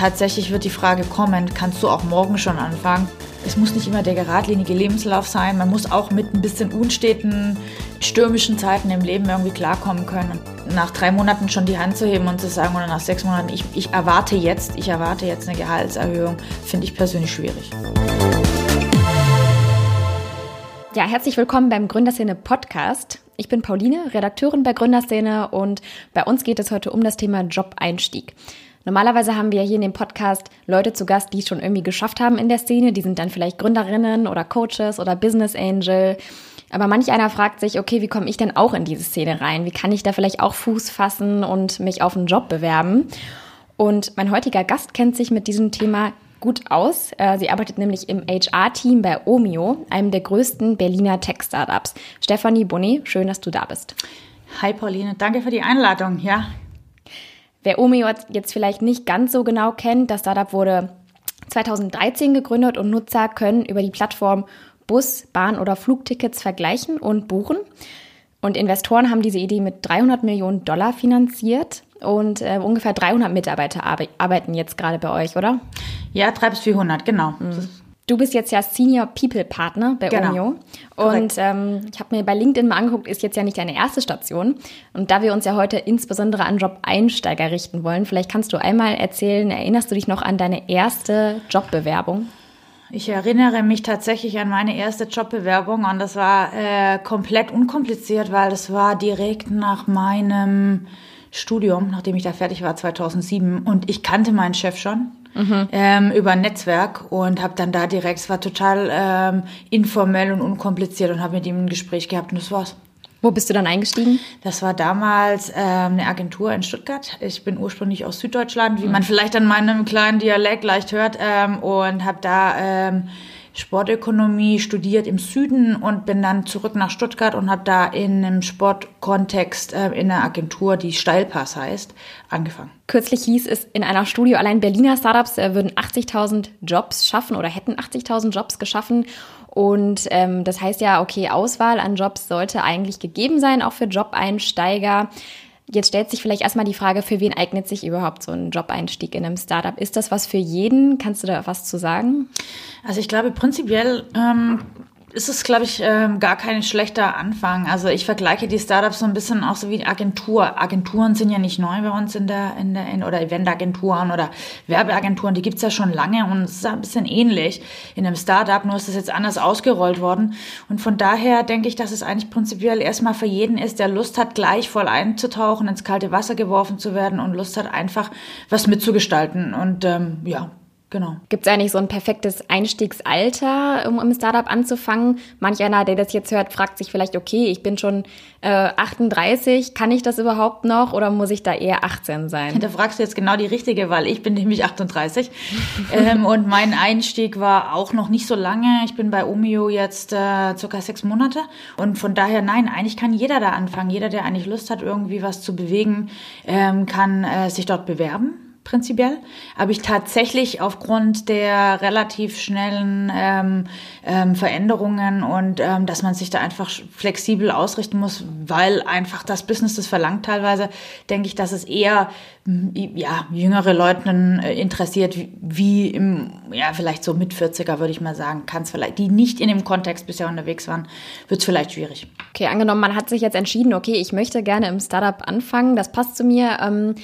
tatsächlich wird die Frage kommen, kannst du auch morgen schon anfangen? Es muss nicht immer der geradlinige Lebenslauf sein. Man muss auch mit ein bisschen unsteten, stürmischen Zeiten im Leben irgendwie klarkommen können. Nach drei Monaten schon die Hand zu heben und zu sagen, oder nach sechs Monaten, ich, ich erwarte jetzt, ich erwarte jetzt eine Gehaltserhöhung, finde ich persönlich schwierig. Ja, herzlich willkommen beim Gründerszene Podcast. Ich bin Pauline, Redakteurin bei Gründerszene und bei uns geht es heute um das Thema Job-Einstieg. Normalerweise haben wir hier in dem Podcast Leute zu Gast, die es schon irgendwie geschafft haben in der Szene. Die sind dann vielleicht Gründerinnen oder Coaches oder Business Angel. Aber manch einer fragt sich, okay, wie komme ich denn auch in diese Szene rein? Wie kann ich da vielleicht auch Fuß fassen und mich auf einen Job bewerben? Und mein heutiger Gast kennt sich mit diesem Thema gut aus. Äh, sie arbeitet nämlich im HR-Team bei Omio, einem der größten Berliner Tech-Startups. Stefanie Bonnet, schön, dass du da bist. Hi Pauline, danke für die Einladung. Ja. Wer Omio jetzt vielleicht nicht ganz so genau kennt, das Startup wurde 2013 gegründet und Nutzer können über die Plattform Bus, Bahn oder Flugtickets vergleichen und buchen. Und Investoren haben diese Idee mit 300 Millionen Dollar finanziert und äh, ungefähr 300 Mitarbeiter arbeiten jetzt gerade bei euch, oder? Ja, 300 bis 400, genau. Mhm. Du bist jetzt ja Senior People Partner bei genau. Omio. Und ähm, ich habe mir bei LinkedIn mal angeguckt, ist jetzt ja nicht deine erste Station. Und da wir uns ja heute insbesondere an Job-Einsteiger richten wollen, vielleicht kannst du einmal erzählen, erinnerst du dich noch an deine erste Jobbewerbung? Ich erinnere mich tatsächlich an meine erste Jobbewerbung und das war äh, komplett unkompliziert, weil das war direkt nach meinem Studium, nachdem ich da fertig war 2007 und ich kannte meinen Chef schon mhm. ähm, über ein Netzwerk und habe dann da direkt, es war total ähm, informell und unkompliziert und habe mit ihm ein Gespräch gehabt und das war's. Wo bist du dann eingestiegen? Das war damals ähm, eine Agentur in Stuttgart. Ich bin ursprünglich aus Süddeutschland, wie man vielleicht an meinem kleinen Dialekt leicht hört, ähm, und habe da ähm, Sportökonomie studiert im Süden und bin dann zurück nach Stuttgart und habe da in einem Sportkontext äh, in einer Agentur, die Steilpass heißt, angefangen. Kürzlich hieß es in einer Studie, allein Berliner Startups äh, würden 80.000 Jobs schaffen oder hätten 80.000 Jobs geschaffen. Und ähm, das heißt ja, okay, Auswahl an Jobs sollte eigentlich gegeben sein, auch für Job-Einsteiger. Jetzt stellt sich vielleicht erstmal die Frage, für wen eignet sich überhaupt so ein Job-Einstieg in einem Startup? Ist das was für jeden? Kannst du da was zu sagen? Also ich glaube, prinzipiell ähm, ist es, glaube ich, ähm, gar kein schlechter Anfang. Also ich vergleiche die Startups so ein bisschen auch so wie Agentur. Agenturen sind ja nicht neu bei uns in der, in der in, oder Eventagenturen oder Werbeagenturen, die gibt's ja schon lange und es ist ein bisschen ähnlich in einem Startup, nur ist es jetzt anders ausgerollt worden. Und von daher denke ich, dass es eigentlich prinzipiell erstmal für jeden ist, der Lust hat, gleich voll einzutauchen, ins kalte Wasser geworfen zu werden und Lust hat, einfach was mitzugestalten. Und ähm, ja, Genau. Gibt es eigentlich so ein perfektes Einstiegsalter, um im Startup anzufangen? Manch einer, der das jetzt hört, fragt sich vielleicht, okay, ich bin schon äh, 38, kann ich das überhaupt noch oder muss ich da eher 18 sein? Da fragst du jetzt genau die richtige, weil ich bin nämlich 38 ähm, und mein Einstieg war auch noch nicht so lange. Ich bin bei Omio jetzt äh, circa sechs Monate und von daher, nein, eigentlich kann jeder da anfangen. Jeder, der eigentlich Lust hat, irgendwie was zu bewegen, ähm, kann äh, sich dort bewerben prinzipiell. Aber ich tatsächlich aufgrund der relativ schnellen ähm, ähm, Veränderungen und ähm, dass man sich da einfach flexibel ausrichten muss, weil einfach das Business das verlangt teilweise, denke ich, dass es eher ja, jüngere Leute äh, interessiert, wie im, ja, vielleicht so mit 40er, würde ich mal sagen, kann es vielleicht, die nicht in dem Kontext bisher unterwegs waren, wird es vielleicht schwierig. Okay, angenommen, man hat sich jetzt entschieden, okay, ich möchte gerne im Startup anfangen, das passt zu mir. Ähm,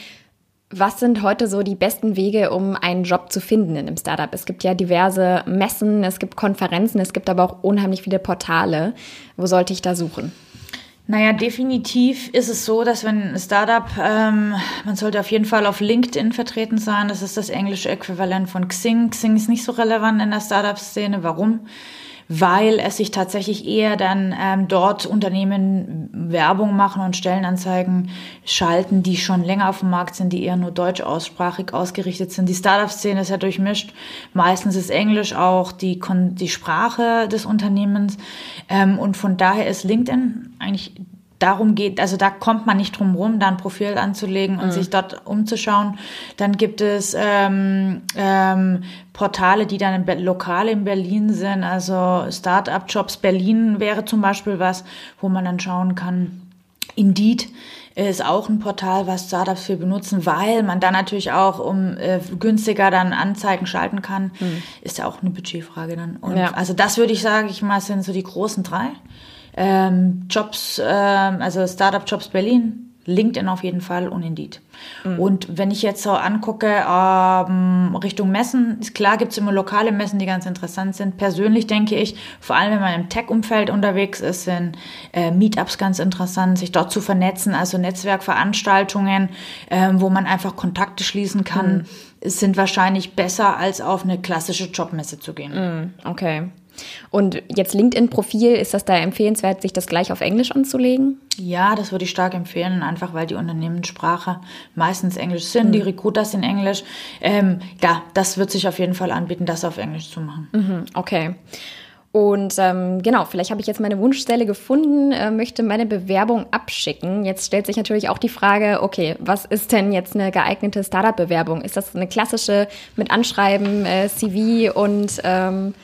was sind heute so die besten Wege, um einen Job zu finden in einem Startup? Es gibt ja diverse Messen, es gibt Konferenzen, es gibt aber auch unheimlich viele Portale. Wo sollte ich da suchen? Naja, definitiv ist es so, dass wenn ein Startup, ähm, man sollte auf jeden Fall auf LinkedIn vertreten sein. Das ist das englische Äquivalent von Xing. Xing ist nicht so relevant in der Startup-Szene. Warum? Weil es sich tatsächlich eher dann ähm, dort Unternehmen Werbung machen und Stellenanzeigen schalten, die schon länger auf dem Markt sind, die eher nur deutsch aussprachig ausgerichtet sind. Die Startup-Szene ist ja durchmischt. Meistens ist Englisch auch die, die Sprache des Unternehmens. Ähm, und von daher ist LinkedIn eigentlich darum geht, also da kommt man nicht drum rum, da ein Profil anzulegen und mhm. sich dort umzuschauen. Dann gibt es ähm, ähm, Portale, die dann in, lokal in Berlin sind, also Startup Jobs Berlin wäre zum Beispiel was, wo man dann schauen kann. Indeed ist auch ein Portal, was Startups viel benutzen, weil man dann natürlich auch um äh, günstiger dann Anzeigen schalten kann. Mhm. Ist ja auch eine Budgetfrage dann. Und ja. Also das würde ich sagen, ich mal, sind so die großen drei. Ähm, Jobs, äh, also Startup Jobs Berlin, LinkedIn auf jeden Fall und Indeed. Mhm. Und wenn ich jetzt so angucke, ähm, Richtung Messen, ist klar, gibt es immer lokale Messen, die ganz interessant sind. Persönlich denke ich, vor allem wenn man im Tech-Umfeld unterwegs ist, sind äh, Meetups ganz interessant, sich dort zu vernetzen, also Netzwerkveranstaltungen, äh, wo man einfach Kontakte schließen kann, mhm. sind wahrscheinlich besser, als auf eine klassische Jobmesse zu gehen. Mhm. Okay. Und jetzt LinkedIn-Profil, ist das da empfehlenswert, sich das gleich auf Englisch anzulegen? Ja, das würde ich stark empfehlen, einfach weil die Unternehmenssprache meistens Englisch sind, mhm. die Recruiter sind Englisch. Ähm, ja, das wird sich auf jeden Fall anbieten, das auf Englisch zu machen. Mhm, okay. Und ähm, genau, vielleicht habe ich jetzt meine Wunschstelle gefunden, äh, möchte meine Bewerbung abschicken. Jetzt stellt sich natürlich auch die Frage, okay, was ist denn jetzt eine geeignete Startup-Bewerbung? Ist das eine klassische mit Anschreiben, äh, CV und ähm,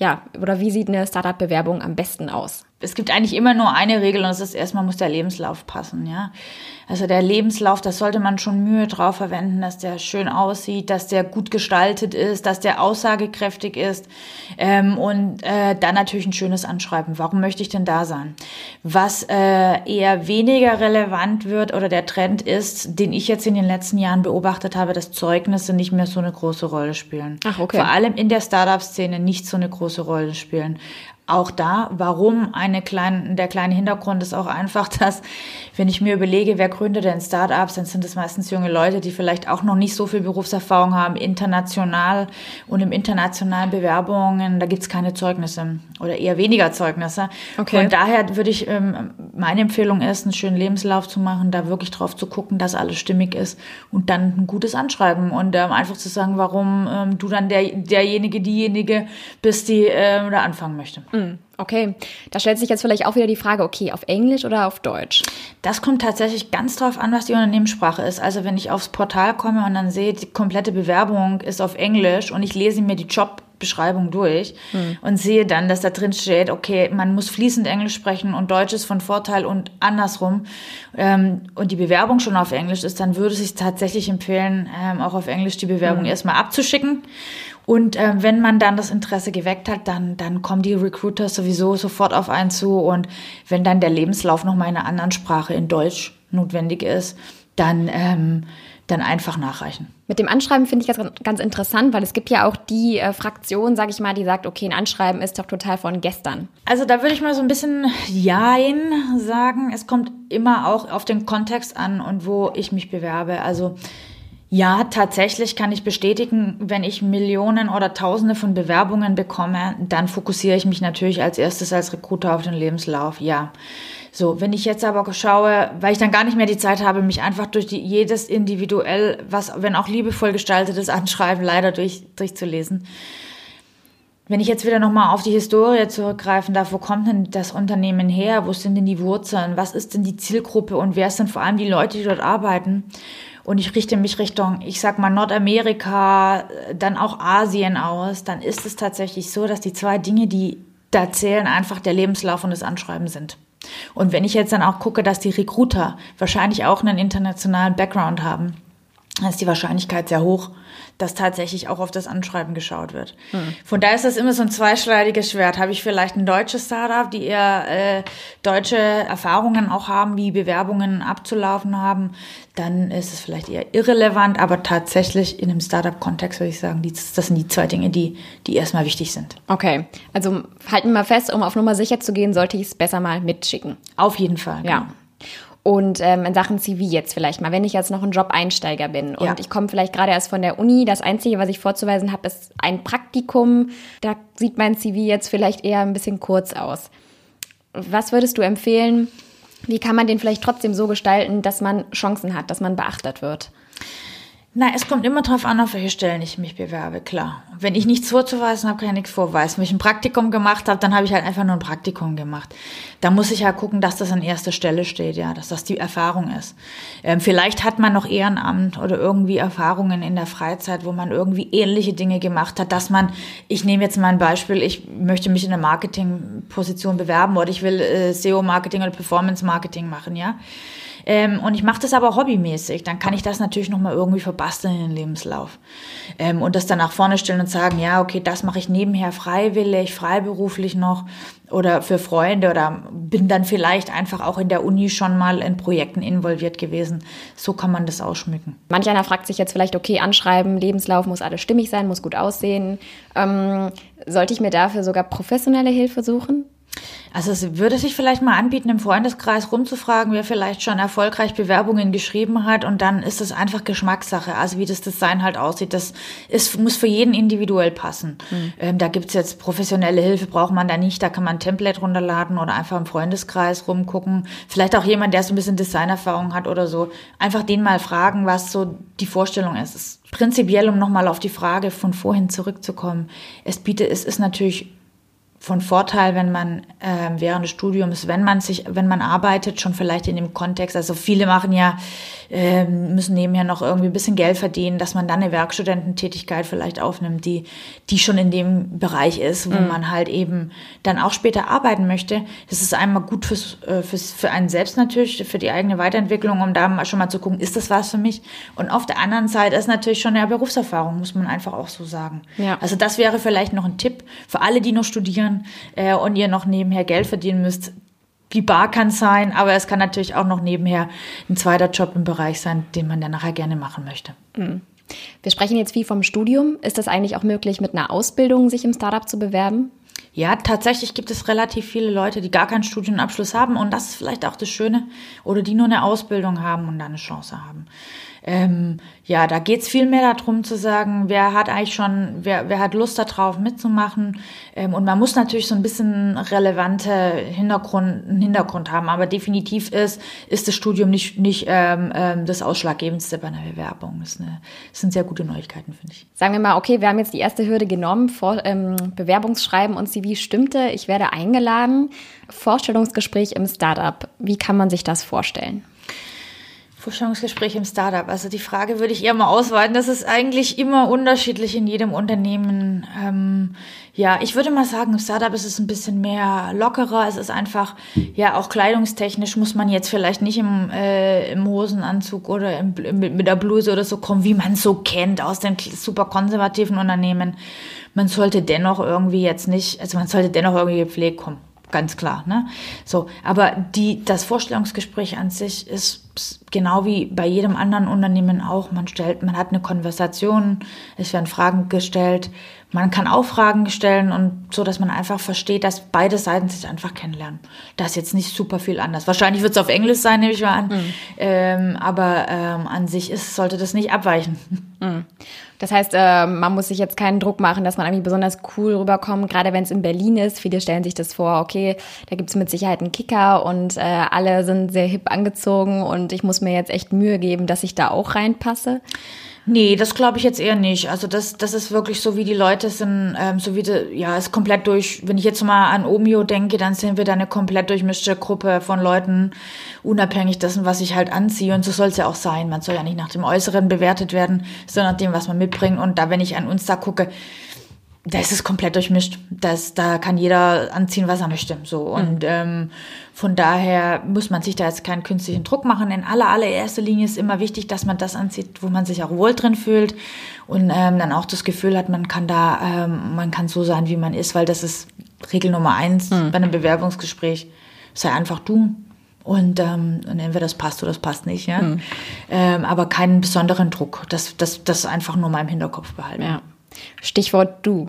ja, oder wie sieht eine Startup-Bewerbung am besten aus? Es gibt eigentlich immer nur eine Regel und das ist erstmal muss der Lebenslauf passen, ja. Also der Lebenslauf, da sollte man schon Mühe drauf verwenden, dass der schön aussieht, dass der gut gestaltet ist, dass der aussagekräftig ist ähm, und äh, dann natürlich ein schönes Anschreiben. Warum möchte ich denn da sein? Was äh, eher weniger relevant wird oder der Trend ist, den ich jetzt in den letzten Jahren beobachtet habe, dass Zeugnisse nicht mehr so eine große Rolle spielen. Ach, okay. Vor allem in der Startup-Szene nicht so eine große Rolle spielen auch da, warum eine kleine, der kleine Hintergrund ist auch einfach, dass, wenn ich mir überlege, wer gründet denn Startups, dann sind es meistens junge Leute, die vielleicht auch noch nicht so viel Berufserfahrung haben, international und im internationalen Bewerbungen, da gibt's keine Zeugnisse oder eher weniger Zeugnisse. Okay. Und daher würde ich, ähm, meine Empfehlung ist, einen schönen Lebenslauf zu machen, da wirklich drauf zu gucken, dass alles stimmig ist und dann ein gutes Anschreiben und ähm, einfach zu sagen, warum ähm, du dann der, derjenige, diejenige bist, die da anfangen möchte. Mhm. Hm, okay, da stellt sich jetzt vielleicht auch wieder die Frage, okay, auf Englisch oder auf Deutsch? Das kommt tatsächlich ganz drauf an, was die Unternehmenssprache ist. Also wenn ich aufs Portal komme und dann sehe, die komplette Bewerbung ist auf Englisch und ich lese mir die Jobbeschreibung durch hm. und sehe dann, dass da drin steht, okay, man muss fließend Englisch sprechen und Deutsch ist von Vorteil und andersrum ähm, und die Bewerbung schon auf Englisch ist, dann würde es sich tatsächlich empfehlen, ähm, auch auf Englisch die Bewerbung hm. erstmal abzuschicken und äh, wenn man dann das Interesse geweckt hat, dann, dann kommen die Recruiter sowieso sofort auf einen zu. Und wenn dann der Lebenslauf noch mal in einer anderen Sprache in Deutsch notwendig ist, dann, ähm, dann einfach nachreichen. Mit dem Anschreiben finde ich das ganz interessant, weil es gibt ja auch die äh, Fraktion, sage ich mal, die sagt, okay, ein Anschreiben ist doch total von gestern. Also da würde ich mal so ein bisschen Jein sagen. Es kommt immer auch auf den Kontext an und wo ich mich bewerbe. Also ja, tatsächlich kann ich bestätigen, wenn ich Millionen oder Tausende von Bewerbungen bekomme, dann fokussiere ich mich natürlich als erstes als Recruiter auf den Lebenslauf. Ja. So, wenn ich jetzt aber schaue, weil ich dann gar nicht mehr die Zeit habe, mich einfach durch die, jedes individuell, was, wenn auch liebevoll gestaltetes Anschreiben leider durch, durchzulesen. Wenn ich jetzt wieder nochmal auf die Historie zurückgreifen darf, wo kommt denn das Unternehmen her? Wo sind denn die Wurzeln? Was ist denn die Zielgruppe? Und wer sind vor allem die Leute, die dort arbeiten? Und ich richte mich Richtung, ich sag mal, Nordamerika, dann auch Asien aus, dann ist es tatsächlich so, dass die zwei Dinge, die da zählen, einfach der Lebenslauf und das Anschreiben sind. Und wenn ich jetzt dann auch gucke, dass die Recruiter wahrscheinlich auch einen internationalen Background haben, ist die Wahrscheinlichkeit sehr hoch, dass tatsächlich auch auf das Anschreiben geschaut wird. Mhm. Von daher ist das immer so ein zweischneidiges Schwert. Habe ich vielleicht ein deutsches Startup, die eher äh, deutsche Erfahrungen auch haben, wie Bewerbungen abzulaufen haben, dann ist es vielleicht eher irrelevant, aber tatsächlich in einem Startup-Kontext würde ich sagen, die, das sind die zwei Dinge, die, die erstmal wichtig sind. Okay, also halten wir mal fest, um auf Nummer sicher zu gehen, sollte ich es besser mal mitschicken. Auf jeden Fall. Ja. Genau. Und ähm, in Sachen CV jetzt vielleicht mal, wenn ich jetzt noch ein Job-Einsteiger bin und ja. ich komme vielleicht gerade erst von der Uni, das Einzige, was ich vorzuweisen habe, ist ein Praktikum. Da sieht mein CV jetzt vielleicht eher ein bisschen kurz aus. Was würdest du empfehlen? Wie kann man den vielleicht trotzdem so gestalten, dass man Chancen hat, dass man beachtet wird? Na, es kommt immer drauf an, auf welche Stellen ich mich bewerbe, klar. Wenn ich nichts vorzuweisen habe, kann ich nichts vorweisen. Wenn ich ein Praktikum gemacht habe, dann habe ich halt einfach nur ein Praktikum gemacht. Da muss ich ja halt gucken, dass das an erster Stelle steht, ja, dass das die Erfahrung ist. Ähm, vielleicht hat man noch Ehrenamt oder irgendwie Erfahrungen in der Freizeit, wo man irgendwie ähnliche Dinge gemacht hat, dass man, ich nehme jetzt mal ein Beispiel, ich möchte mich in einer Marketingposition bewerben oder ich will äh, SEO-Marketing oder Performance-Marketing machen, ja ähm, und ich mache das aber hobbymäßig, dann kann ich das natürlich nochmal irgendwie verbasteln in den Lebenslauf. Ähm, und das dann nach vorne stellen und sagen, ja, okay, das mache ich nebenher freiwillig, freiberuflich noch oder für Freunde oder bin dann vielleicht einfach auch in der Uni schon mal in Projekten involviert gewesen. So kann man das ausschmücken. Manch einer fragt sich jetzt vielleicht, okay, anschreiben, Lebenslauf muss alles stimmig sein, muss gut aussehen. Ähm, sollte ich mir dafür sogar professionelle Hilfe suchen? Also es würde sich vielleicht mal anbieten, im Freundeskreis rumzufragen, wer vielleicht schon erfolgreich Bewerbungen geschrieben hat und dann ist es einfach Geschmackssache. Also wie das Design halt aussieht, das ist, muss für jeden individuell passen. Mhm. Ähm, da gibt's jetzt professionelle Hilfe, braucht man da nicht. Da kann man ein Template runterladen oder einfach im Freundeskreis rumgucken. Vielleicht auch jemand, der so ein bisschen Designerfahrung hat oder so. Einfach den mal fragen, was so die Vorstellung ist. ist prinzipiell, um nochmal auf die Frage von vorhin zurückzukommen, es bietet, es ist natürlich von Vorteil, wenn man äh, während des Studiums, wenn man sich, wenn man arbeitet, schon vielleicht in dem Kontext, also viele machen ja, äh, müssen nebenher noch irgendwie ein bisschen Geld verdienen, dass man dann eine Werkstudententätigkeit vielleicht aufnimmt, die, die schon in dem Bereich ist, wo mhm. man halt eben dann auch später arbeiten möchte. Das ist einmal gut fürs, äh, fürs, für einen selbst natürlich, für die eigene Weiterentwicklung, um da schon mal zu gucken, ist das was für mich? Und auf der anderen Seite ist natürlich schon eine Berufserfahrung, muss man einfach auch so sagen. Ja. Also das wäre vielleicht noch ein Tipp für alle, die noch studieren studieren äh, und ihr noch nebenher Geld verdienen müsst. Die Bar kann sein, aber es kann natürlich auch noch nebenher ein zweiter Job im Bereich sein, den man dann nachher gerne machen möchte. Mhm. Wir sprechen jetzt viel vom Studium. Ist das eigentlich auch möglich, mit einer Ausbildung sich im Startup zu bewerben? Ja, tatsächlich gibt es relativ viele Leute, die gar keinen Studienabschluss haben und das ist vielleicht auch das Schöne oder die nur eine Ausbildung haben und da eine Chance haben. Ähm, ja, da geht's viel mehr darum zu sagen, wer hat eigentlich schon, wer, wer hat Lust darauf mitzumachen. Ähm, und man muss natürlich so ein bisschen relevante Hintergrund, einen Hintergrund haben. Aber definitiv ist, ist das Studium nicht, nicht ähm, ähm, das Ausschlaggebendste bei einer Bewerbung. Das, eine, das sind sehr gute Neuigkeiten, finde ich. Sagen wir mal, okay, wir haben jetzt die erste Hürde genommen, vor, ähm, Bewerbungsschreiben und CV stimmte. Ich werde eingeladen. Vorstellungsgespräch im Startup. Wie kann man sich das vorstellen? Vorstellungsgespräch im Startup. Also die Frage würde ich eher mal ausweiten. Das ist eigentlich immer unterschiedlich in jedem Unternehmen. Ähm, ja, ich würde mal sagen, im Startup ist es ein bisschen mehr lockerer. Es ist einfach, ja, auch kleidungstechnisch muss man jetzt vielleicht nicht im, äh, im Hosenanzug oder im, mit, mit der Bluse oder so kommen, wie man so kennt aus den super konservativen Unternehmen. Man sollte dennoch irgendwie jetzt nicht, also man sollte dennoch irgendwie gepflegt kommen ganz klar. Ne? So, aber die, das Vorstellungsgespräch an sich ist genau wie bei jedem anderen Unternehmen auch. Man stellt, man hat eine Konversation, es werden Fragen gestellt, man kann auch Fragen stellen und so, dass man einfach versteht, dass beide Seiten sich einfach kennenlernen. Das ist jetzt nicht super viel anders. Wahrscheinlich wird es auf Englisch sein, nehme ich mal an. Mhm. Ähm, aber ähm, an sich ist, sollte das nicht abweichen. Mhm. Das heißt, äh, man muss sich jetzt keinen Druck machen, dass man irgendwie besonders cool rüberkommt, gerade wenn es in Berlin ist. Viele stellen sich das vor, okay, da gibt es mit Sicherheit einen Kicker und äh, alle sind sehr hip angezogen und ich muss mir jetzt echt Mühe geben, dass ich da auch reinpasse. Nee, das glaube ich jetzt eher nicht. Also das, das ist wirklich so, wie die Leute sind, ähm, so wie die, ja, ist komplett durch, wenn ich jetzt mal an Omio denke, dann sind wir da eine komplett durchmischte Gruppe von Leuten, unabhängig dessen, was ich halt anziehe. Und so soll es ja auch sein. Man soll ja nicht nach dem Äußeren bewertet werden, sondern nach dem, was man mitbringt. Und da, wenn ich an uns da gucke, da ist es komplett durchmischt. Das, da kann jeder anziehen, was er möchte. So. Und mhm. ähm, von daher muss man sich da jetzt keinen künstlichen Druck machen. In aller, allererster Linie ist immer wichtig, dass man das anzieht, wo man sich auch wohl drin fühlt und ähm, dann auch das Gefühl hat, man kann da, ähm, man kann so sein, wie man ist, weil das ist Regel Nummer eins mhm. bei einem Bewerbungsgespräch. Sei einfach du. Und, ähm, und entweder das passt oder das passt nicht, ja. Mhm. Ähm, aber keinen besonderen Druck. Das, das, das einfach nur mal im Hinterkopf behalten. Ja. Stichwort du.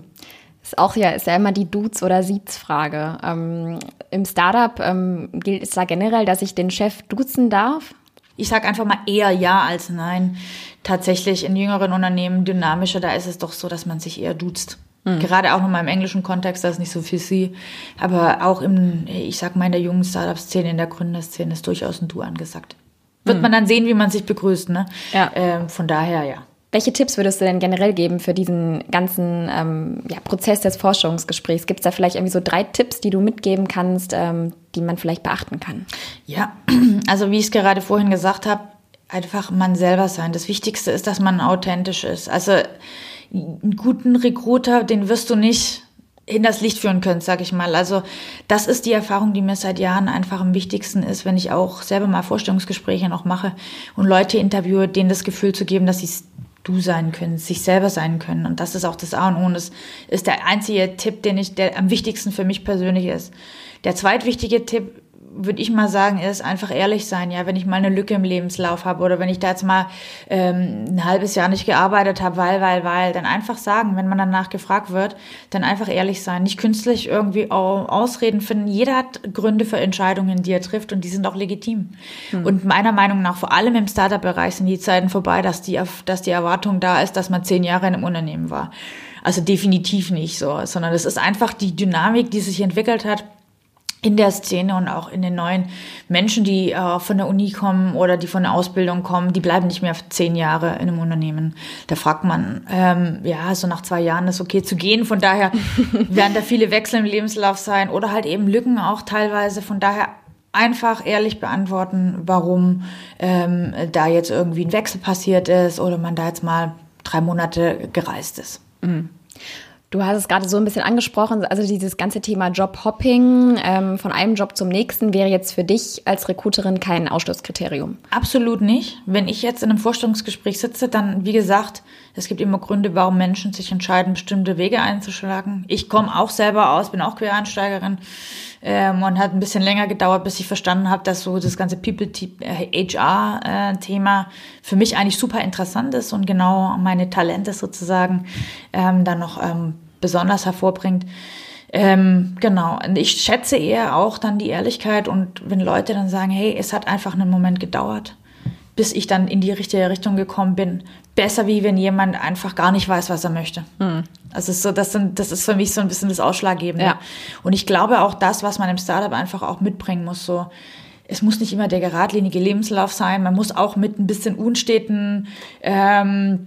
Ist auch ja, ist ja immer die Dudes- oder Siez-Frage. Ähm, Im Startup ähm, gilt es da generell, dass ich den Chef duzen darf? Ich sage einfach mal eher ja als nein. Tatsächlich in jüngeren Unternehmen dynamischer, da ist es doch so, dass man sich eher duzt. Mhm. Gerade auch nochmal im englischen Kontext, da ist nicht so viel sie. Aber auch im, ich sag mal, in der jungen Startup-Szene, in der Gründerszene ist durchaus ein Du angesagt. Wird mhm. man dann sehen, wie man sich begrüßt, ne? Ja. Ähm, von daher, ja. Welche Tipps würdest du denn generell geben für diesen ganzen ähm, ja, Prozess des Forschungsgesprächs? Gibt es da vielleicht irgendwie so drei Tipps, die du mitgeben kannst, ähm, die man vielleicht beachten kann? Ja, also wie ich es gerade vorhin gesagt habe, einfach man selber sein. Das Wichtigste ist, dass man authentisch ist. Also einen guten Recruiter, den wirst du nicht hinters Licht führen könnt, sag ich mal. Also das ist die Erfahrung, die mir seit Jahren einfach am wichtigsten ist, wenn ich auch selber mal Vorstellungsgespräche noch mache und Leute interviewe, denen das Gefühl zu geben, dass sie du sein können, sich selber sein können. Und das ist auch das A und O. Und das ist der einzige Tipp, den ich, der am wichtigsten für mich persönlich ist. Der zweitwichtige Tipp würde ich mal sagen, ist einfach ehrlich sein. Ja, wenn ich mal eine Lücke im Lebenslauf habe oder wenn ich da jetzt mal ähm, ein halbes Jahr nicht gearbeitet habe, weil, weil, weil, dann einfach sagen, wenn man danach gefragt wird, dann einfach ehrlich sein. Nicht künstlich irgendwie Ausreden finden. Jeder hat Gründe für Entscheidungen, die er trifft und die sind auch legitim. Hm. Und meiner Meinung nach, vor allem im Startup-Bereich, sind die Zeiten vorbei, dass die, dass die Erwartung da ist, dass man zehn Jahre in einem Unternehmen war. Also definitiv nicht so, sondern es ist einfach die Dynamik, die sich entwickelt hat in der Szene und auch in den neuen Menschen, die äh, von der Uni kommen oder die von der Ausbildung kommen, die bleiben nicht mehr zehn Jahre in einem Unternehmen. Da fragt man, ähm, ja, so nach zwei Jahren ist okay zu gehen. Von daher werden da viele Wechsel im Lebenslauf sein oder halt eben Lücken auch teilweise. Von daher einfach ehrlich beantworten, warum ähm, da jetzt irgendwie ein Wechsel passiert ist oder man da jetzt mal drei Monate gereist ist. Mhm. Du hast es gerade so ein bisschen angesprochen, also dieses ganze Thema Jobhopping ähm, von einem Job zum nächsten wäre jetzt für dich als Recruiterin kein Ausschlusskriterium. Absolut nicht. Wenn ich jetzt in einem Vorstellungsgespräch sitze, dann, wie gesagt, es gibt immer Gründe, warum Menschen sich entscheiden, bestimmte Wege einzuschlagen. Ich komme auch selber aus, bin auch Quereinsteigerin ähm, und hat ein bisschen länger gedauert, bis ich verstanden habe, dass so das ganze People-HR-Thema äh, für mich eigentlich super interessant ist und genau meine Talente sozusagen ähm, dann noch ähm, besonders hervorbringt. Ähm, genau. Und ich schätze eher auch dann die Ehrlichkeit und wenn Leute dann sagen, hey, es hat einfach einen Moment gedauert, bis ich dann in die richtige Richtung gekommen bin. Besser wie wenn jemand einfach gar nicht weiß, was er möchte. Mhm. Also so, das, sind, das ist für mich so ein bisschen das Ausschlaggebende. Ja. Und ich glaube auch das, was man im Startup einfach auch mitbringen muss, so es muss nicht immer der geradlinige Lebenslauf sein. Man muss auch mit ein bisschen unsteten, ähm,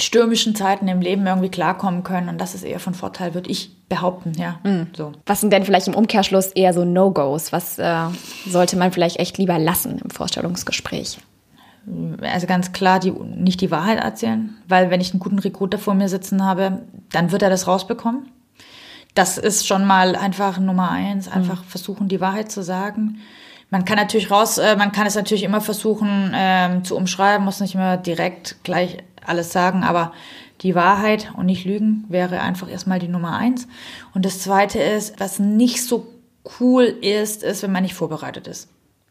stürmischen Zeiten im Leben irgendwie klarkommen können. Und das ist eher von Vorteil, würde ich behaupten, ja. Mhm. So. Was sind denn vielleicht im Umkehrschluss eher so No-Gos? Was äh, sollte man vielleicht echt lieber lassen im Vorstellungsgespräch? also ganz klar die, nicht die Wahrheit erzählen, weil wenn ich einen guten Recruiter vor mir sitzen habe, dann wird er das rausbekommen. Das ist schon mal einfach Nummer eins, einfach mhm. versuchen, die Wahrheit zu sagen. Man kann natürlich raus, äh, man kann es natürlich immer versuchen ähm, zu umschreiben, muss nicht immer direkt gleich alles sagen, aber die Wahrheit und nicht lügen wäre einfach erstmal die Nummer eins. Und das zweite ist, was nicht so cool ist, ist, wenn man nicht vorbereitet ist.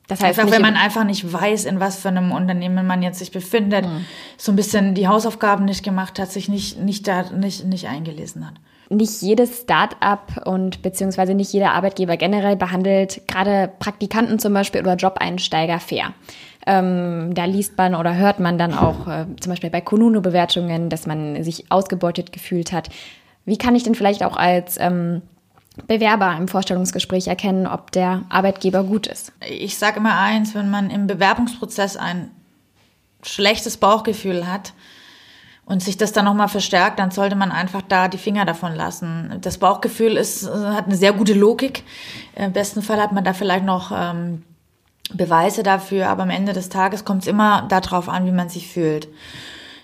Das heißt, einfach wenn man einfach nicht weiß, in was für einem Unternehmen man jetzt sich befindet, mhm. so ein bisschen die Hausaufgaben nicht gemacht hat, sich nicht, nicht da, nicht, nicht eingelesen hat. Nicht jedes Start-up und beziehungsweise nicht jeder Arbeitgeber generell behandelt gerade Praktikanten zum Beispiel oder Job-Einsteiger fair. Ähm, da liest man oder hört man dann auch äh, zum Beispiel bei Konuno-Bewertungen, dass man sich ausgebeutet gefühlt hat. Wie kann ich denn vielleicht auch als ähm, Bewerber im Vorstellungsgespräch erkennen, ob der Arbeitgeber gut ist? Ich sage immer eins, wenn man im Bewerbungsprozess ein schlechtes Bauchgefühl hat und sich das dann nochmal verstärkt, dann sollte man einfach da die Finger davon lassen. Das Bauchgefühl ist, hat eine sehr gute Logik. Im besten Fall hat man da vielleicht noch ähm, Beweise dafür, aber am Ende des Tages kommt es immer darauf an, wie man sich fühlt.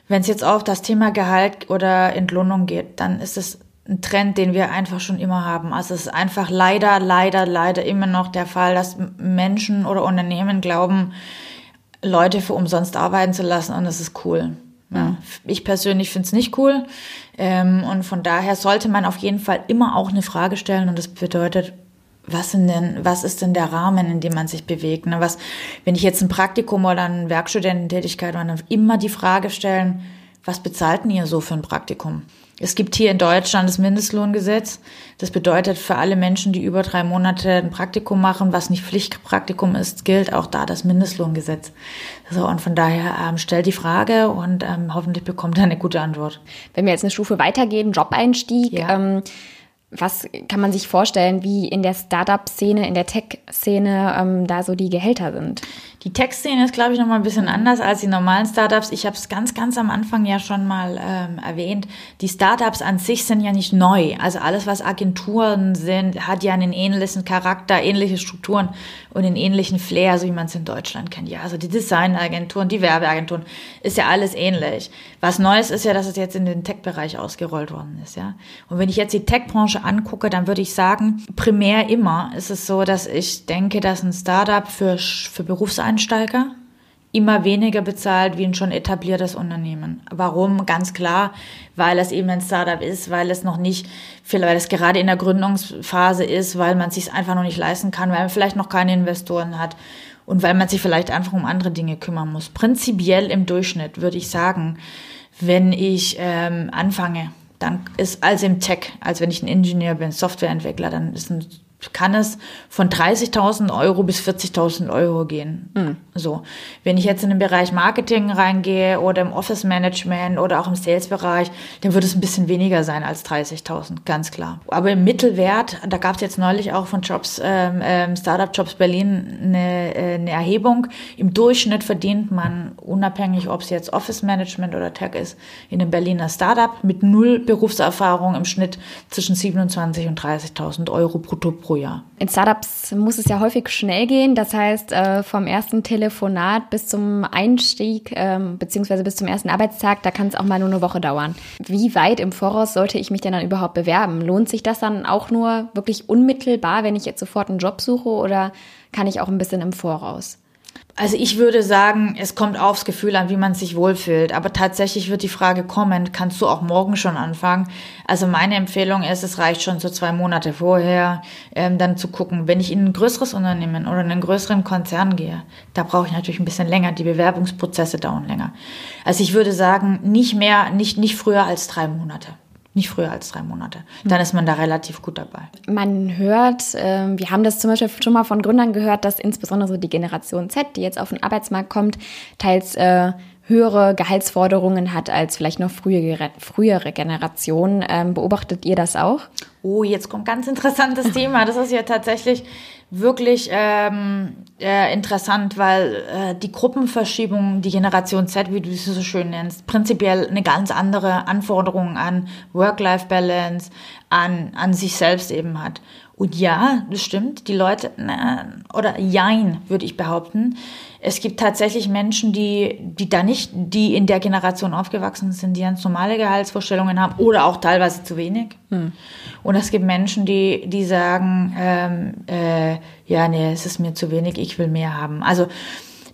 Wenn es jetzt auf das Thema Gehalt oder Entlohnung geht, dann ist es ein Trend, den wir einfach schon immer haben. Also es ist einfach leider, leider, leider immer noch der Fall, dass Menschen oder Unternehmen glauben, Leute für umsonst arbeiten zu lassen und das ist cool. Ja. Ich persönlich finde es nicht cool. Ähm, und von daher sollte man auf jeden Fall immer auch eine Frage stellen und das bedeutet, was denn, was ist denn der Rahmen, in dem man sich bewegt? Ne? Was, wenn ich jetzt ein Praktikum oder eine Werkstudententätigkeit mache, dann immer die Frage stellen, was bezahlten ihr so für ein Praktikum? Es gibt hier in Deutschland das Mindestlohngesetz. Das bedeutet für alle Menschen, die über drei Monate ein Praktikum machen, was nicht Pflichtpraktikum ist, gilt auch da das Mindestlohngesetz. So, und von daher ähm, stellt die Frage und ähm, hoffentlich bekommt er eine gute Antwort. Wenn wir jetzt eine Stufe weitergehen, Job-Einstieg, ja. ähm, was kann man sich vorstellen, wie in der Startup-Szene, in der Tech-Szene ähm, da so die Gehälter sind? Die Tech-Szene ist, glaube ich, noch mal ein bisschen anders als die normalen Startups. Ich habe es ganz, ganz am Anfang ja schon mal ähm, erwähnt. Die Startups an sich sind ja nicht neu. Also alles, was Agenturen sind, hat ja einen ähnlichen Charakter, ähnliche Strukturen und einen ähnlichen Flair, so wie man es in Deutschland kennt. Ja, also die Designagenturen, die Werbeagenturen, ist ja alles ähnlich. Was Neues ist ja, dass es jetzt in den Tech-Bereich ausgerollt worden ist. Ja, und wenn ich jetzt die Tech-Branche angucke, dann würde ich sagen, primär immer ist es so, dass ich denke, dass ein Startup für für Berufseinsteiger Quereinsteiger immer weniger bezahlt wie ein schon etabliertes Unternehmen. Warum? Ganz klar, weil es eben ein Startup ist, weil es noch nicht, weil es gerade in der Gründungsphase ist, weil man es sich einfach noch nicht leisten kann, weil man vielleicht noch keine Investoren hat und weil man sich vielleicht einfach um andere Dinge kümmern muss. Prinzipiell im Durchschnitt würde ich sagen, wenn ich ähm, anfange, dann ist als im Tech, als wenn ich ein Ingenieur bin, Softwareentwickler, dann ist ein kann es von 30.000 Euro bis 40.000 Euro gehen. Mhm. So. Wenn ich jetzt in den Bereich Marketing reingehe oder im Office Management oder auch im Sales-Bereich, dann wird es ein bisschen weniger sein als 30.000, ganz klar. Aber im Mittelwert, da gab es jetzt neulich auch von Jobs, ähm, ähm, Startup Jobs Berlin eine, äh, eine Erhebung. Im Durchschnitt verdient man, unabhängig ob es jetzt Office Management oder Tech ist, in einem Berliner Startup mit null Berufserfahrung im Schnitt zwischen 27.000 und 30.000 Euro brutto pro Jahr. In Startups muss es ja häufig schnell gehen. Das heißt, äh, vom ersten Telefonat bis zum Einstieg ähm, beziehungsweise bis zum ersten Arbeitstag, da kann es auch mal nur eine Woche dauern. Wie weit im Voraus sollte ich mich denn dann überhaupt bewerben? Lohnt sich das dann auch nur wirklich unmittelbar, wenn ich jetzt sofort einen Job suche oder kann ich auch ein bisschen im Voraus? Also ich würde sagen, es kommt aufs Gefühl an, wie man sich wohlfühlt. Aber tatsächlich wird die Frage kommen, kannst du auch morgen schon anfangen? Also meine Empfehlung ist, es reicht schon so zwei Monate vorher, ähm, dann zu gucken, wenn ich in ein größeres Unternehmen oder in einen größeren Konzern gehe, da brauche ich natürlich ein bisschen länger. Die Bewerbungsprozesse dauern länger. Also ich würde sagen, nicht mehr, nicht, nicht früher als drei Monate. Nicht früher als drei Monate. Dann ist man da relativ gut dabei. Man hört, äh, wir haben das zum Beispiel schon mal von Gründern gehört, dass insbesondere so die Generation Z, die jetzt auf den Arbeitsmarkt kommt, teils äh, höhere Gehaltsforderungen hat als vielleicht noch frühere, frühere Generationen. Ähm, beobachtet ihr das auch? Oh, jetzt kommt ganz interessantes Thema. Das ist ja tatsächlich wirklich ähm, äh, interessant, weil äh, die Gruppenverschiebung, die Generation Z, wie du sie so schön nennst, prinzipiell eine ganz andere Anforderung an Work-Life-Balance, an, an sich selbst eben hat. Und ja, das stimmt, die Leute, na, oder jein, würde ich behaupten. Es gibt tatsächlich Menschen, die, die da nicht, die in der Generation aufgewachsen sind, die ganz normale Gehaltsvorstellungen haben oder auch teilweise zu wenig. Hm. Und es gibt Menschen, die, die sagen, ähm, äh, ja, nee, es ist mir zu wenig, ich will mehr haben. Also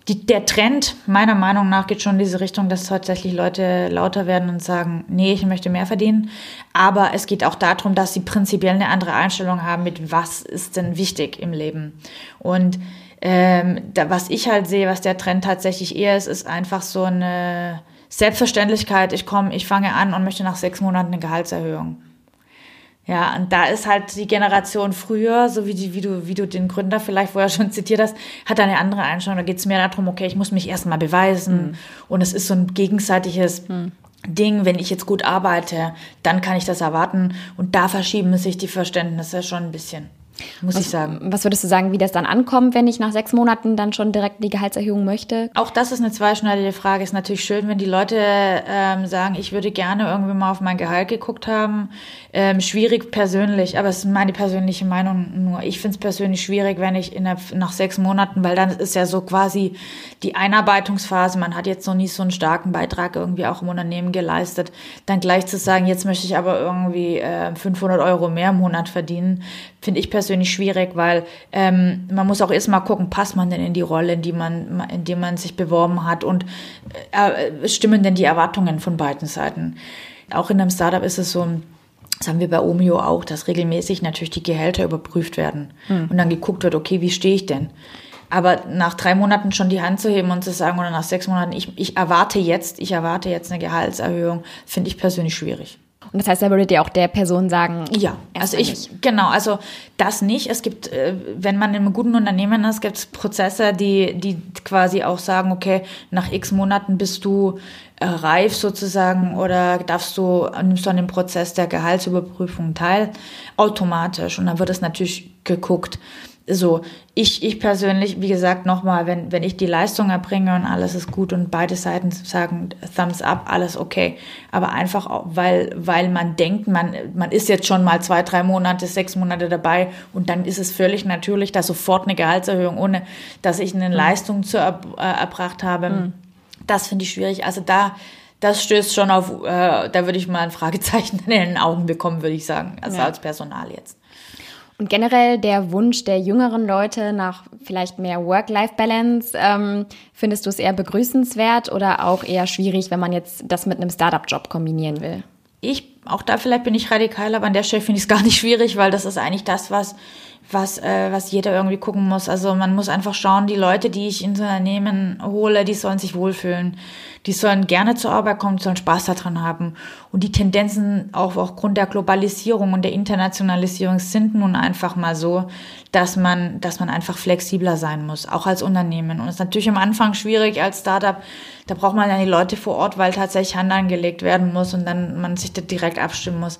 die, der Trend meiner Meinung nach geht schon in diese Richtung, dass tatsächlich Leute lauter werden und sagen, nee, ich möchte mehr verdienen. Aber es geht auch darum, dass sie prinzipiell eine andere Einstellung haben mit, was ist denn wichtig im Leben. Und ähm, da, was ich halt sehe, was der Trend tatsächlich eher ist, ist einfach so eine Selbstverständlichkeit. Ich komme, ich fange an und möchte nach sechs Monaten eine Gehaltserhöhung. Ja, und da ist halt die Generation früher, so wie, die, wie, du, wie du den Gründer vielleicht vorher schon zitiert hast, hat eine andere Einstellung. Da geht es mehr darum, okay, ich muss mich erstmal beweisen. Mhm. Und es ist so ein gegenseitiges mhm. Ding, wenn ich jetzt gut arbeite, dann kann ich das erwarten. Und da verschieben sich die Verständnisse schon ein bisschen muss was, ich sagen. Was würdest du sagen, wie das dann ankommt, wenn ich nach sechs Monaten dann schon direkt die Gehaltserhöhung möchte? Auch das ist eine zweischneidige Frage. Ist natürlich schön, wenn die Leute ähm, sagen, ich würde gerne irgendwie mal auf mein Gehalt geguckt haben. Ähm, schwierig persönlich, aber es ist meine persönliche Meinung nur. Ich finde es persönlich schwierig, wenn ich in der, nach sechs Monaten, weil dann ist ja so quasi die Einarbeitungsphase, man hat jetzt noch nie so einen starken Beitrag irgendwie auch im Unternehmen geleistet, dann gleich zu sagen, jetzt möchte ich aber irgendwie äh, 500 Euro mehr im Monat verdienen, finde ich persönlich schwierig, weil ähm, man muss auch erstmal gucken, passt man denn in die Rolle, in die man, in die man sich beworben hat und äh, stimmen denn die Erwartungen von beiden Seiten. Auch in einem Startup ist es so, das haben wir bei Omio auch, dass regelmäßig natürlich die Gehälter überprüft werden hm. und dann geguckt wird, okay, wie stehe ich denn? Aber nach drei Monaten schon die Hand zu heben und zu sagen, oder nach sechs Monaten, ich, ich erwarte jetzt, ich erwarte jetzt eine Gehaltserhöhung, finde ich persönlich schwierig. Und das heißt, da würdet ihr auch der Person sagen, ja, also ich, nicht. genau, also das nicht. Es gibt, äh, wenn man in einem guten Unternehmen ist, gibt es Prozesse, die, die quasi auch sagen, okay, nach x Monaten bist du äh, reif sozusagen oder darfst du, nimmst du an dem Prozess der Gehaltsüberprüfung teil, automatisch. Und dann wird es natürlich geguckt, so, ich, ich persönlich, wie gesagt, nochmal, wenn, wenn ich die Leistung erbringe und alles ist gut und beide Seiten sagen Thumbs up, alles okay. Aber einfach, auch, weil, weil man denkt, man, man ist jetzt schon mal zwei, drei Monate, sechs Monate dabei und dann ist es völlig natürlich, dass sofort eine Gehaltserhöhung, ohne dass ich eine mhm. Leistung zu er, äh, erbracht habe. Mhm. Das finde ich schwierig. Also da, das stößt schon auf, äh, da würde ich mal ein Fragezeichen in den Augen bekommen, würde ich sagen. Also ja. als Personal jetzt. Und generell der Wunsch der jüngeren Leute nach vielleicht mehr Work-Life-Balance, ähm, findest du es eher begrüßenswert oder auch eher schwierig, wenn man jetzt das mit einem Startup-Job kombinieren will? Ich, auch da vielleicht bin ich radikal, aber an der Stelle finde ich es gar nicht schwierig, weil das ist eigentlich das, was was, äh, was jeder irgendwie gucken muss. Also man muss einfach schauen, die Leute, die ich ins Unternehmen hole, die sollen sich wohlfühlen. Die sollen gerne zur Arbeit kommen, sollen Spaß daran haben. Und die Tendenzen auch aufgrund der Globalisierung und der Internationalisierung sind nun einfach mal so, dass man, dass man einfach flexibler sein muss, auch als Unternehmen. Und es ist natürlich am Anfang schwierig als Startup. Da braucht man ja die Leute vor Ort, weil tatsächlich Hand angelegt werden muss und dann man sich da direkt abstimmen muss.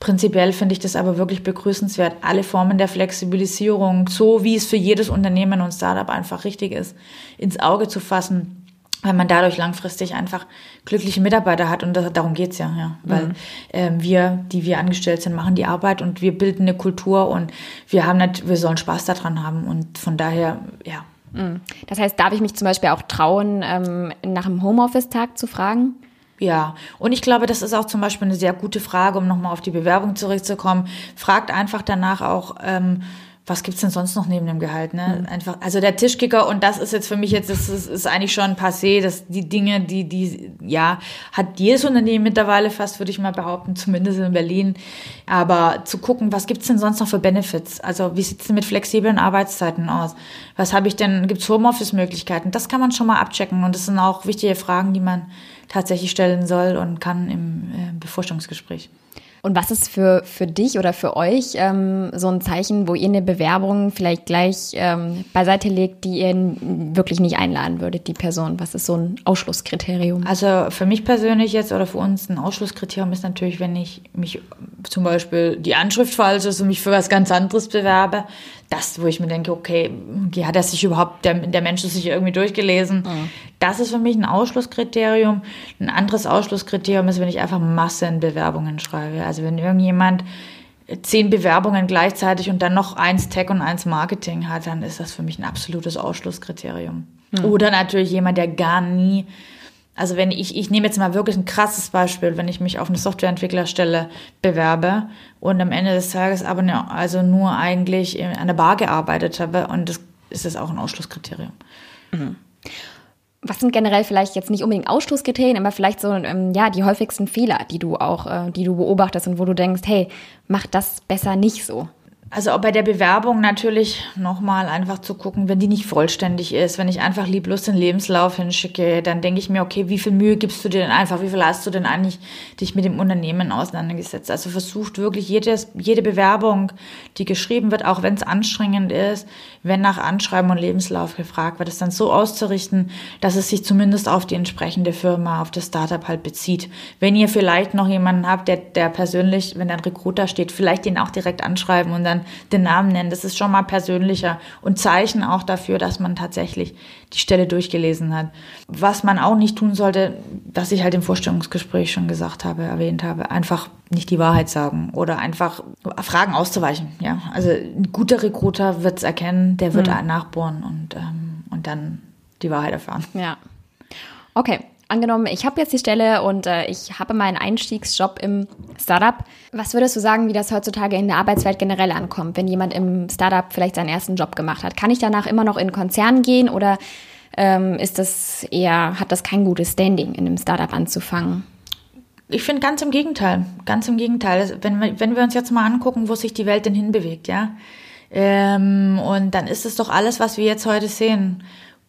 Prinzipiell finde ich das aber wirklich begrüßenswert, alle Formen der Flexibilisierung, so wie es für jedes Unternehmen und Startup einfach richtig ist, ins Auge zu fassen, weil man dadurch langfristig einfach glückliche Mitarbeiter hat und darum geht's ja, ja. Weil mhm. ähm, wir, die wir angestellt sind, machen die Arbeit und wir bilden eine Kultur und wir haben nicht, wir sollen Spaß daran haben und von daher, ja. Mhm. Das heißt, darf ich mich zum Beispiel auch trauen, ähm, nach einem Homeoffice-Tag zu fragen? Ja, und ich glaube, das ist auch zum Beispiel eine sehr gute Frage, um nochmal auf die Bewerbung zurückzukommen. Fragt einfach danach auch, ähm, was gibt's denn sonst noch neben dem Gehalt? Ne? Mhm. Einfach, also der Tischkicker und das ist jetzt für mich jetzt, das ist, ist eigentlich schon passé, dass die Dinge, die, die, ja, hat jedes Unternehmen mittlerweile fast, würde ich mal behaupten, zumindest in Berlin. Aber zu gucken, was gibt's denn sonst noch für Benefits? Also wie sieht's denn mit flexiblen Arbeitszeiten aus? Was habe ich denn, gibt's Homeoffice-Möglichkeiten? Das kann man schon mal abchecken und das sind auch wichtige Fragen, die man tatsächlich stellen soll und kann im äh, Beforschungsgespräch. Und was ist für, für dich oder für euch ähm, so ein Zeichen, wo ihr eine Bewerbung vielleicht gleich ähm, beiseite legt, die ihr wirklich nicht einladen würdet, die Person? Was ist so ein Ausschlusskriterium? Also für mich persönlich jetzt oder für uns ein Ausschlusskriterium ist natürlich, wenn ich mich zum Beispiel die Anschrift falsch ist und mich für was ganz anderes bewerbe, das, wo ich mir denke, okay, hat er sich überhaupt, der, der Mensch ist sich irgendwie durchgelesen. Mhm. Das ist für mich ein Ausschlusskriterium. Ein anderes Ausschlusskriterium ist, wenn ich einfach Massenbewerbungen schreibe. Also wenn irgendjemand zehn Bewerbungen gleichzeitig und dann noch eins Tech und eins Marketing hat, dann ist das für mich ein absolutes Ausschlusskriterium. Mhm. Oder natürlich jemand, der gar nie also wenn ich, ich nehme jetzt mal wirklich ein krasses Beispiel, wenn ich mich auf eine Softwareentwicklerstelle bewerbe und am Ende des Tages aber ne, also nur eigentlich an der Bar gearbeitet habe und das ist das auch ein Ausschlusskriterium. Mhm. Was sind generell vielleicht jetzt nicht unbedingt Ausschlusskriterien, aber vielleicht so ähm, ja die häufigsten Fehler, die du auch, äh, die du beobachtest und wo du denkst, hey, mach das besser nicht so? Also auch bei der Bewerbung natürlich nochmal einfach zu gucken, wenn die nicht vollständig ist, wenn ich einfach lieblos den Lebenslauf hinschicke, dann denke ich mir, okay, wie viel Mühe gibst du dir denn einfach, wie viel hast du denn eigentlich dich mit dem Unternehmen auseinandergesetzt? Also versucht wirklich jedes, jede Bewerbung, die geschrieben wird, auch wenn es anstrengend ist, wenn nach Anschreiben und Lebenslauf gefragt wird, es dann so auszurichten, dass es sich zumindest auf die entsprechende Firma, auf das Startup halt bezieht. Wenn ihr vielleicht noch jemanden habt, der, der persönlich, wenn ein Recruiter steht, vielleicht den auch direkt anschreiben und dann den Namen nennen. Das ist schon mal persönlicher und Zeichen auch dafür, dass man tatsächlich die Stelle durchgelesen hat. Was man auch nicht tun sollte, was ich halt im Vorstellungsgespräch schon gesagt habe, erwähnt habe, einfach nicht die Wahrheit sagen oder einfach Fragen auszuweichen. Ja, also ein guter Recruiter wird es erkennen, der wird mhm. nachbohren und, ähm, und dann die Wahrheit erfahren. Ja. Okay, angenommen, ich habe jetzt die Stelle und äh, ich habe meinen Einstiegsjob im Startup. Was würdest du sagen, wie das heutzutage in der Arbeitswelt generell ankommt, wenn jemand im Startup vielleicht seinen ersten Job gemacht hat? Kann ich danach immer noch in Konzern gehen oder ähm, ist das eher, hat das kein gutes Standing, in einem Startup anzufangen? Ich finde ganz im Gegenteil, ganz im Gegenteil. Wenn wir, wenn wir uns jetzt mal angucken, wo sich die Welt denn hinbewegt, ja, ähm, und dann ist es doch alles, was wir jetzt heute sehen.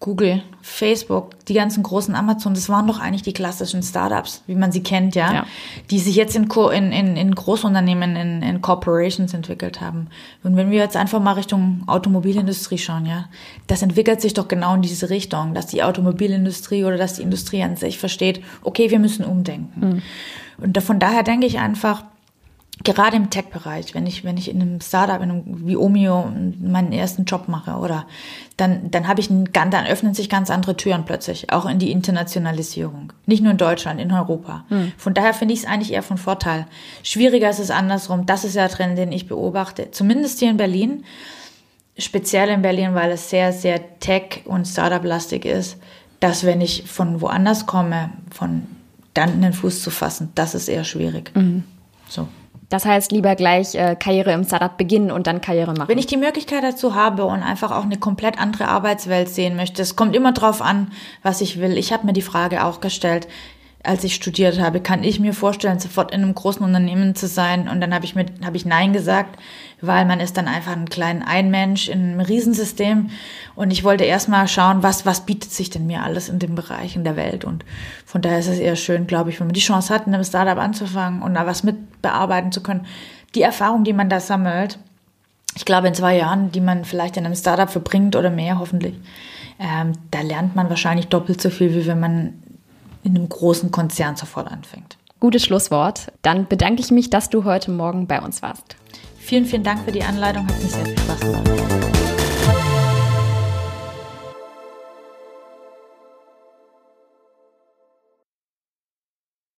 Google, Facebook, die ganzen großen Amazon, das waren doch eigentlich die klassischen Startups, wie man sie kennt, ja, ja. die sich jetzt in, in, in, in Großunternehmen, in, in Corporations entwickelt haben. Und wenn wir jetzt einfach mal Richtung Automobilindustrie schauen, ja, das entwickelt sich doch genau in diese Richtung, dass die Automobilindustrie oder dass die Industrie an sich versteht, okay, wir müssen umdenken. Mhm. Und von daher denke ich einfach, gerade im Tech-Bereich, wenn ich, wenn ich in einem Startup, in einem, wie Omio meinen ersten Job mache, oder dann, dann habe ich ein, dann öffnen sich ganz andere Türen plötzlich, auch in die Internationalisierung. Nicht nur in Deutschland, in Europa. Hm. Von daher finde ich es eigentlich eher von Vorteil. Schwieriger ist es andersrum. Das ist ja der Trend, den ich beobachte. Zumindest hier in Berlin. Speziell in Berlin, weil es sehr, sehr Tech- und Startup-lastig ist, dass wenn ich von woanders komme, von dann einen Fuß zu fassen, das ist eher schwierig. Mhm. So. Das heißt, lieber gleich äh, Karriere im Startup beginnen und dann Karriere machen. Wenn ich die Möglichkeit dazu habe und einfach auch eine komplett andere Arbeitswelt sehen möchte, es kommt immer drauf an, was ich will. Ich habe mir die Frage auch gestellt, als ich studiert habe, kann ich mir vorstellen, sofort in einem großen Unternehmen zu sein. Und dann habe ich mit, habe ich Nein gesagt, weil man ist dann einfach ein kleiner Einmensch in einem Riesensystem. Und ich wollte erstmal schauen, was, was bietet sich denn mir alles in den Bereichen der Welt. Und von daher ist es eher schön, glaube ich, wenn man die Chance hat, in einem Startup anzufangen und da was mitbearbeiten zu können. Die Erfahrung, die man da sammelt, ich glaube, in zwei Jahren, die man vielleicht in einem Startup verbringt oder mehr, hoffentlich, ähm, da lernt man wahrscheinlich doppelt so viel, wie wenn man in einem großen Konzern sofort anfängt. Gutes Schlusswort. Dann bedanke ich mich, dass du heute Morgen bei uns warst. Vielen, vielen Dank für die Anleitung. Hat mir sehr viel Spaß gemacht.